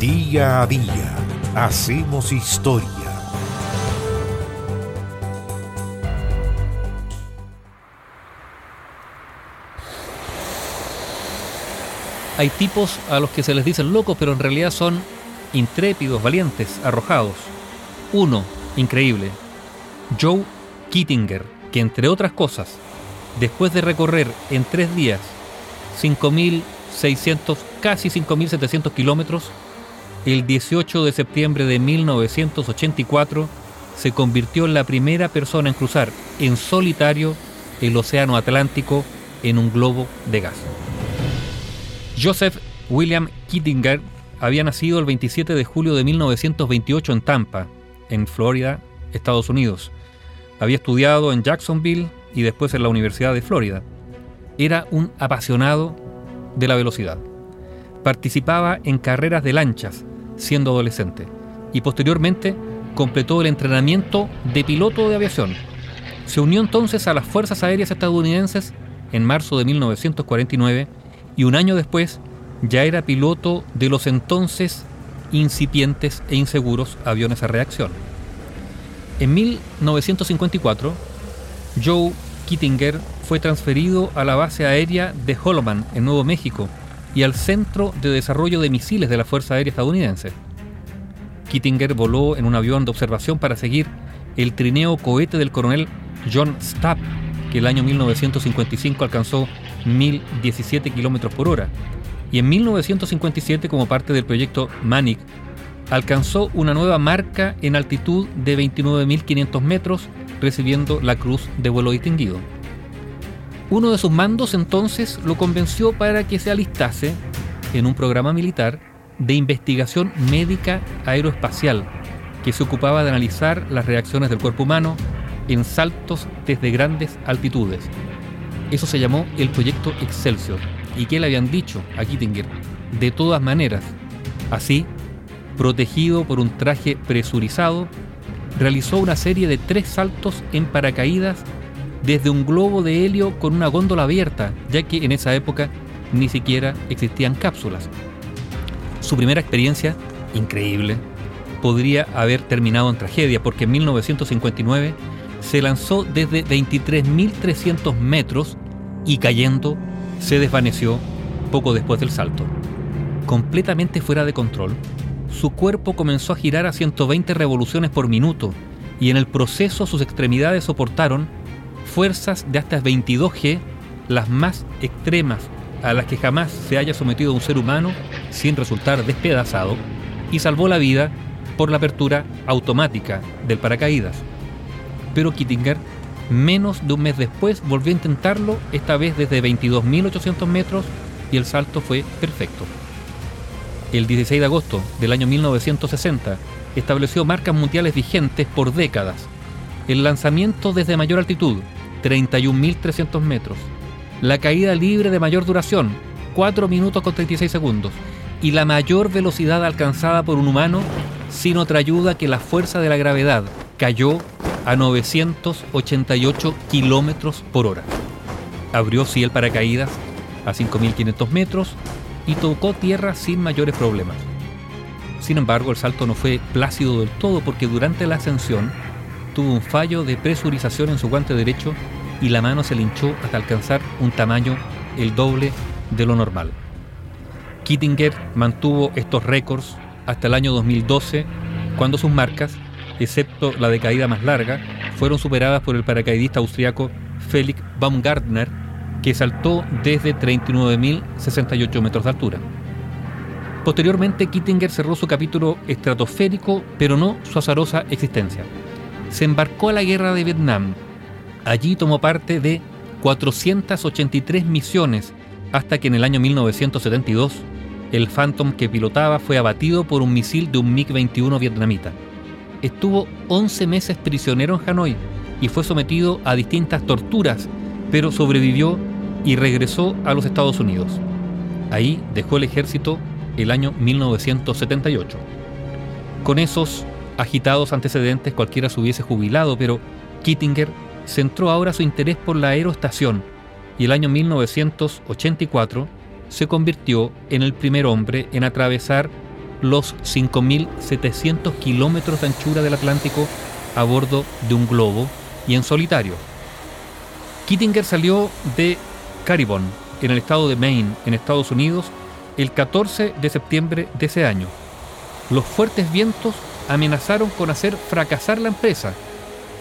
Día a día hacemos historia. Hay tipos a los que se les dicen locos, pero en realidad son intrépidos, valientes, arrojados. Uno, increíble, Joe Kittinger, que entre otras cosas, después de recorrer en tres días 5.600, casi 5.700 kilómetros, el 18 de septiembre de 1984 se convirtió en la primera persona en cruzar en solitario el Océano Atlántico en un globo de gas. Joseph William Kittinger había nacido el 27 de julio de 1928 en Tampa, en Florida, Estados Unidos. Había estudiado en Jacksonville y después en la Universidad de Florida. Era un apasionado de la velocidad. Participaba en carreras de lanchas siendo adolescente y posteriormente completó el entrenamiento de piloto de aviación. Se unió entonces a las Fuerzas Aéreas estadounidenses en marzo de 1949 y un año después ya era piloto de los entonces incipientes e inseguros aviones a reacción. En 1954, Joe Kittinger fue transferido a la base aérea de Holloman, en Nuevo México, y al Centro de Desarrollo de Misiles de la Fuerza Aérea Estadounidense. Kittinger voló en un avión de observación para seguir el trineo cohete del coronel John Stapp, que el año 1955 alcanzó 1017 km por hora, y en 1957 como parte del proyecto Manic alcanzó una nueva marca en altitud de 29.500 metros recibiendo la cruz de vuelo distinguido. Uno de sus mandos entonces lo convenció para que se alistase en un programa militar de investigación médica aeroespacial que se ocupaba de analizar las reacciones del cuerpo humano en saltos desde grandes altitudes. Eso se llamó el proyecto Excelsior y que le habían dicho a Kittinger, de todas maneras, así, protegido por un traje presurizado, realizó una serie de tres saltos en paracaídas desde un globo de helio con una góndola abierta, ya que en esa época ni siquiera existían cápsulas. Su primera experiencia, increíble, podría haber terminado en tragedia, porque en 1959 se lanzó desde 23.300 metros y cayendo se desvaneció poco después del salto. Completamente fuera de control, su cuerpo comenzó a girar a 120 revoluciones por minuto y en el proceso sus extremidades soportaron fuerzas de hasta 22 G, las más extremas a las que jamás se haya sometido un ser humano sin resultar despedazado, y salvó la vida por la apertura automática del paracaídas. Pero Kittinger, menos de un mes después, volvió a intentarlo, esta vez desde 22.800 metros, y el salto fue perfecto. El 16 de agosto del año 1960 estableció marcas mundiales vigentes por décadas. El lanzamiento desde mayor altitud, 31.300 metros. La caída libre de mayor duración, 4 minutos con 36 segundos. Y la mayor velocidad alcanzada por un humano sin otra ayuda que la fuerza de la gravedad. Cayó a 988 kilómetros por hora. Abrió sí el paracaídas a 5.500 metros y tocó tierra sin mayores problemas. Sin embargo, el salto no fue plácido del todo porque durante la ascensión tuvo un fallo de presurización en su guante derecho y la mano se le hinchó hasta alcanzar un tamaño el doble de lo normal. Kittinger mantuvo estos récords hasta el año 2012, cuando sus marcas, excepto la de caída más larga, fueron superadas por el paracaidista austriaco Felix Baumgartner, que saltó desde 39.068 metros de altura. Posteriormente, Kittinger cerró su capítulo estratosférico, pero no su azarosa existencia se embarcó a la guerra de Vietnam. Allí tomó parte de 483 misiones hasta que en el año 1972 el Phantom que pilotaba fue abatido por un misil de un MiG-21 vietnamita. Estuvo 11 meses prisionero en Hanoi y fue sometido a distintas torturas, pero sobrevivió y regresó a los Estados Unidos. Ahí dejó el ejército el año 1978. Con esos agitados antecedentes cualquiera se hubiese jubilado, pero Kittinger centró ahora su interés por la aeroestación y el año 1984 se convirtió en el primer hombre en atravesar los 5.700 kilómetros de anchura del Atlántico a bordo de un globo y en solitario. Kittinger salió de Caribon, en el estado de Maine, en Estados Unidos, el 14 de septiembre de ese año. Los fuertes vientos amenazaron con hacer fracasar la empresa,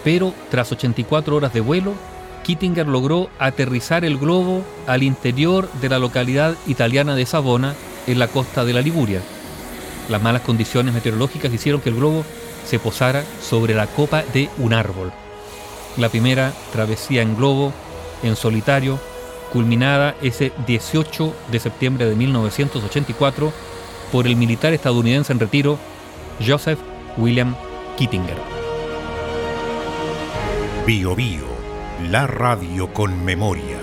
pero tras 84 horas de vuelo, Kittinger logró aterrizar el globo al interior de la localidad italiana de Savona, en la costa de la Liguria. Las malas condiciones meteorológicas hicieron que el globo se posara sobre la copa de un árbol. La primera travesía en globo, en solitario, culminada ese 18 de septiembre de 1984 por el militar estadounidense en retiro Joseph William Kittinger. Bio Bio, la radio con memoria.